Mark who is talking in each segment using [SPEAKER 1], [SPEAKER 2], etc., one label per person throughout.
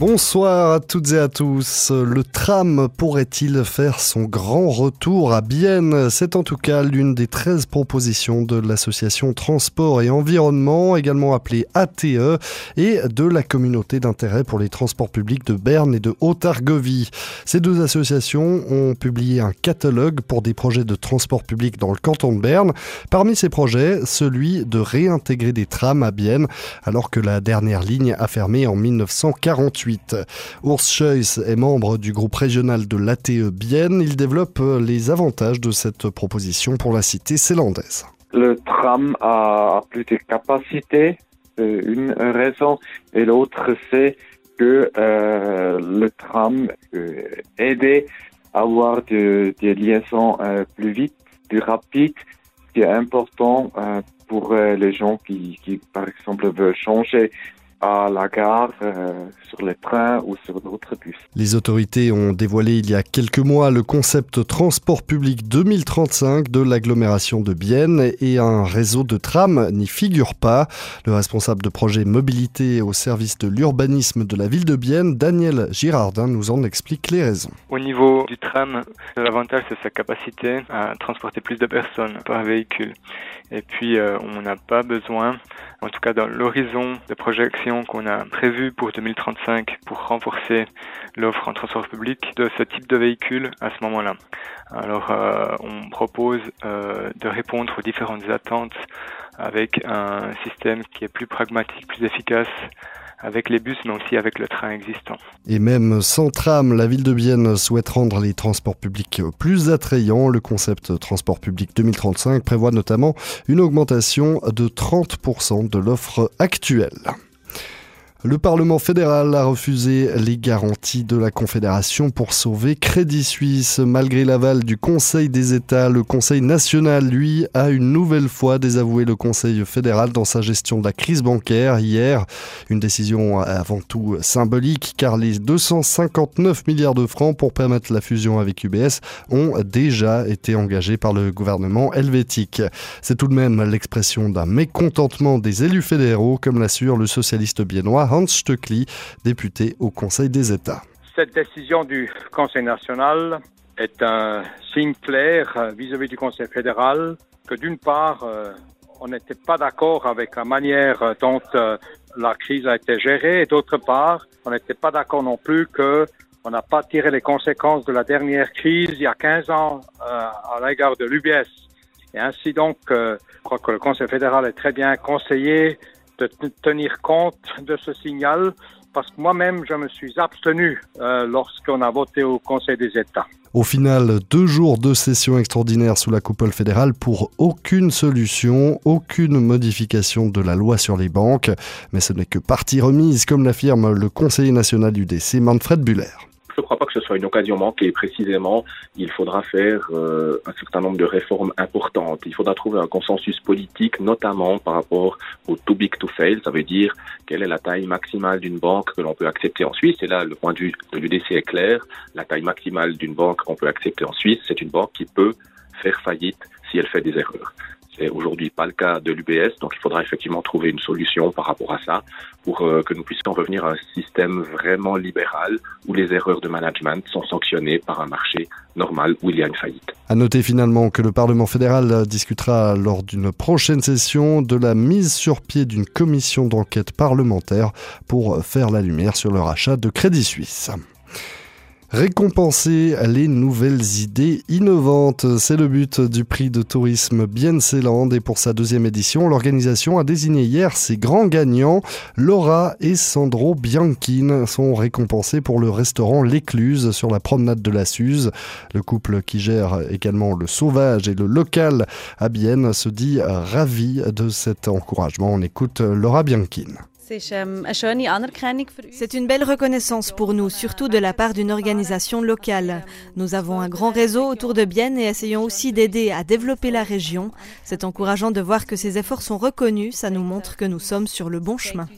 [SPEAKER 1] Bonsoir à toutes et à tous. Le tram pourrait-il faire son grand retour à Bienne? C'est en tout cas l'une des 13 propositions de l'association Transport et Environnement, également appelée ATE, et de la communauté d'intérêt pour les transports publics de Berne et de Haute-Argovie. Ces deux associations ont publié un catalogue pour des projets de transport public dans le canton de Berne. Parmi ces projets, celui de réintégrer des trams à Bienne, alors que la dernière ligne a fermé en 1948. Urs Scheuss est membre du groupe régional de l'ATE Bienne. Il développe les avantages de cette proposition pour la cité célandaise.
[SPEAKER 2] Le tram a plus de capacité, une raison, et l'autre c'est que euh, le tram peut aider à avoir des liaisons euh, plus vite, plus rapides, qui est important euh, pour les gens qui, par exemple, veulent changer à la gare, euh, sur les trains ou sur d'autres bus.
[SPEAKER 1] Les autorités ont dévoilé il y a quelques mois le concept transport public 2035 de l'agglomération de Bienne et un réseau de trams n'y figure pas. Le responsable de projet mobilité au service de l'urbanisme de la ville de Bienne, Daniel Girardin, nous en explique les raisons.
[SPEAKER 3] Au niveau du tram, l'avantage c'est sa capacité à transporter plus de personnes par véhicule. Et puis euh, on n'a pas besoin, en tout cas dans l'horizon de projection qu'on a prévu pour 2035 pour renforcer l'offre en transport public de ce type de véhicule à ce moment-là. Alors, euh, on propose euh, de répondre aux différentes attentes avec un système qui est plus pragmatique, plus efficace avec les bus, mais aussi avec le train existant.
[SPEAKER 1] Et même sans tram, la ville de Bienne souhaite rendre les transports publics plus attrayants. Le concept Transport public 2035 prévoit notamment une augmentation de 30% de l'offre actuelle. Le Parlement fédéral a refusé les garanties de la Confédération pour sauver Crédit Suisse. Malgré l'aval du Conseil des États, le Conseil national, lui, a une nouvelle fois désavoué le Conseil fédéral dans sa gestion de la crise bancaire hier. Une décision avant tout symbolique car les 259 milliards de francs pour permettre la fusion avec UBS ont déjà été engagés par le gouvernement helvétique. C'est tout de même l'expression d'un mécontentement des élus fédéraux, comme l'assure le socialiste biennois Hans Stöckli, député au Conseil des États.
[SPEAKER 4] Cette décision du Conseil national est un signe clair vis-à-vis du Conseil fédéral que d'une part, euh, on n'était pas d'accord avec la manière dont euh, la crise a été gérée et d'autre part, on n'était pas d'accord non plus que on n'a pas tiré les conséquences de la dernière crise il y a 15 ans euh, à l'égard de l'UBS. Et ainsi donc, je crois que le Conseil fédéral est très bien conseillé de tenir compte de ce signal parce que moi-même, je me suis abstenu euh, lorsqu'on a voté au Conseil des États.
[SPEAKER 1] Au final, deux jours de session extraordinaire sous la coupole fédérale pour aucune solution, aucune modification de la loi sur les banques. Mais ce n'est que partie remise, comme l'affirme le conseiller national du DC, Manfred Buller.
[SPEAKER 5] Je ne crois pas que ce soit une occasion manquée. Précisément, il faudra faire euh, un certain nombre de réformes importantes. Il faudra trouver un consensus politique, notamment par rapport au too big to fail. Ça veut dire quelle est la taille maximale d'une banque que l'on peut accepter en Suisse. Et là, le point de vue de l'UDC est clair. La taille maximale d'une banque qu'on peut accepter en Suisse, c'est une banque qui peut faire faillite si elle fait des erreurs. C'est aujourd'hui pas le cas de l'UBS, donc il faudra effectivement trouver une solution par rapport à ça pour euh, que nous puissions revenir à un système vraiment libéral où les erreurs de management sont sanctionnées par un marché normal où il y a une faillite.
[SPEAKER 1] À noter finalement que le Parlement fédéral discutera lors d'une prochaine session de la mise sur pied d'une commission d'enquête parlementaire pour faire la lumière sur le rachat de Crédit Suisse. Récompenser les nouvelles idées innovantes, c'est le but du prix de tourisme Bienseland et pour sa deuxième édition, l'organisation a désigné hier ses grands gagnants. Laura et Sandro Bianchine sont récompensés pour le restaurant L'Écluse sur la promenade de la Suze. Le couple qui gère également le sauvage et le local à Bienne se dit ravi de cet encouragement. On écoute Laura Bianchine
[SPEAKER 6] C'est une belle reconnaissance pour nous, surtout de la part d'une organisation locale. Nous avons un grand réseau autour de Bienne et essayons aussi d'aider à développer la région. C'est encourageant de voir que ces efforts sont reconnus, ça nous montre que nous sommes sur le bon chemin.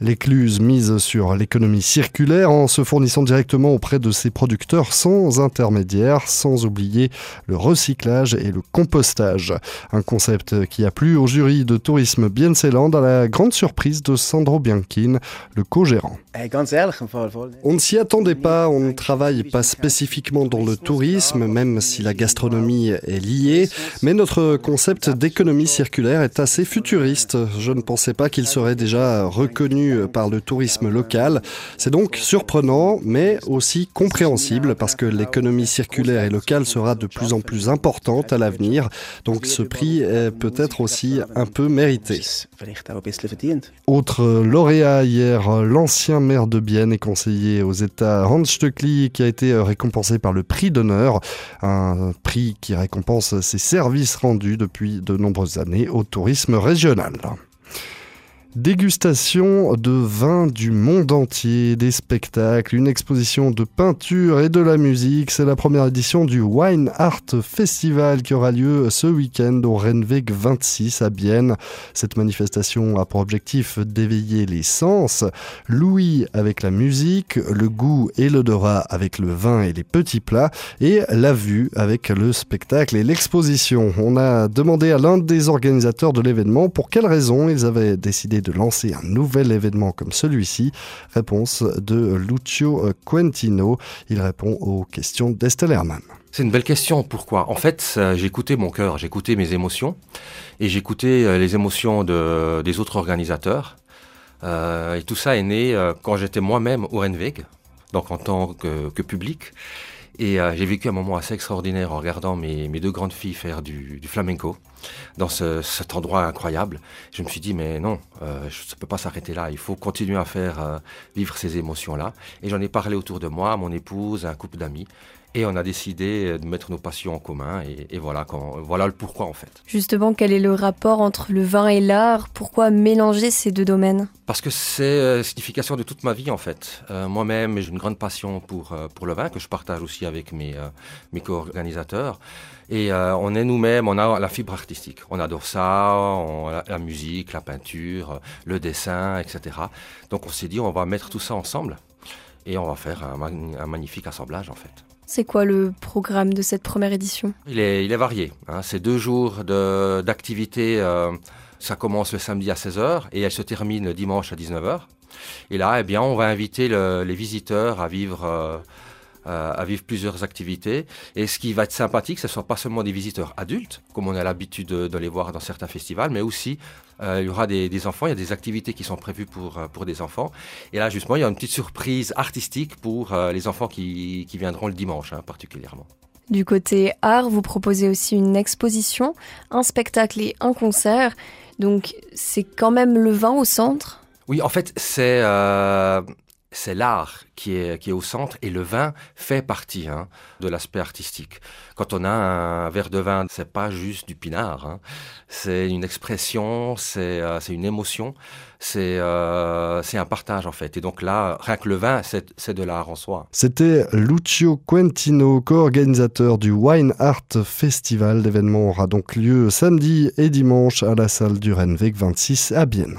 [SPEAKER 1] L'écluse mise sur l'économie circulaire en se fournissant directement auprès de ses producteurs sans intermédiaire, sans oublier le recyclage et le compostage. Un concept qui a plu au jury de tourisme Bienseland à la grande surprise de Sandro Bianchine, le co-gérant. On ne s'y attendait pas, on ne travaille pas spécifiquement dans le tourisme, même si la gastronomie est liée, mais notre concept d'économie circulaire est assez futuriste. Je ne pensais pas qu'il serait déjà reconnu par le tourisme local. C'est donc surprenant, mais aussi compréhensible, parce que l'économie circulaire et locale sera de plus en plus importante à l'avenir, donc ce prix est peut-être aussi un peu mérité. Autre lauréat hier, l'ancien maire de Bienne et conseiller aux États Hans Stöckli qui a été récompensé par le prix d'honneur, un prix qui récompense ses services rendus depuis de nombreuses années au tourisme régional. Dégustation de vins du monde entier, des spectacles, une exposition de peinture et de la musique. C'est la première édition du Wine Art Festival qui aura lieu ce week-end au Renweg 26 à Bienne. Cette manifestation a pour objectif d'éveiller les sens, l'ouïe avec la musique, le goût et l'odorat avec le vin et les petits plats et la vue avec le spectacle et l'exposition. On a demandé à l'un des organisateurs de l'événement pour quelles raisons ils avaient décidé de lancer un nouvel événement comme celui-ci Réponse de Lucio Quentino. Il répond aux questions d'Estelle Herman.
[SPEAKER 7] C'est une belle question. Pourquoi? En fait, écouté mon cœur, écouté mes émotions et écouté euh, les émotions de, des autres organisateurs. Euh, et tout ça est né euh, quand j'étais moi-même au Renweg, donc en tant que public. Et euh, j'ai vécu un moment assez extraordinaire en regardant mes, deux grandes filles faire du, du flamenco dans ce, cet endroit incroyable. Je me suis dit, mais non, euh, ça ne peut pas s'arrêter là. Il faut continuer à faire euh, vivre ces émotions-là. Et j'en ai parlé autour de moi, à mon épouse, à un couple d'amis. Et on a décidé de mettre nos passions en commun et, et voilà, quand, voilà le pourquoi en fait.
[SPEAKER 8] Justement, quel est le rapport entre le vin et l'art? Pourquoi mélanger ces deux domaines?
[SPEAKER 7] Parce que c'est la signification de toute ma vie en fait. Euh, Moi-même, j'ai une grande passion pour, euh, pour le vin que je partage aussi avec mes, euh, mes co-organisateurs. Et euh, on est nous-mêmes, on a la fibre artistique. On adore ça, on, la, la musique, la peinture, le dessin, etc. Donc on s'est dit, on va mettre tout ça ensemble et on va faire un, un magnifique assemblage en fait.
[SPEAKER 8] C'est quoi le programme de cette première édition?
[SPEAKER 7] Il est, varié. Hein. C'est deux jours d'activité. Euh, ça commence le samedi à 16h et elle se termine dimanche à 19h. Et là, eh bien, on va inviter le, les visiteurs à vivre, euh, euh, à vivre plusieurs activités. Et ce qui va être sympathique, ce ne sont pas seulement des visiteurs adultes, comme on a l'habitude de, de, les voir dans certains festivals, mais aussi euh, il y aura des, des, enfants, il y a des activités qui sont prévues pour, euh, pour des enfants. Et là, justement, il y a une petite surprise artistique pour euh, les enfants qui, qui viendront le dimanche, hein, particulièrement.
[SPEAKER 8] Du côté art, vous proposez aussi une exposition, un spectacle et un concert. Donc, c'est quand même le vin au centre?
[SPEAKER 7] Oui, en fait, c'est euh, c'est l'art qui est, qui est au centre et le vin fait partie hein, de l'aspect artistique. Quand on a un verre de vin, c'est pas juste du pinard, hein. c'est une expression, c'est euh, une émotion, c'est euh, un partage en fait. Et donc là, rien que le vin, c'est de l'art en soi.
[SPEAKER 1] C'était Lucio Quentino, co-organisateur du Wine Art Festival. L'événement aura donc lieu samedi et dimanche à la salle du Renweg 26 à Bienne.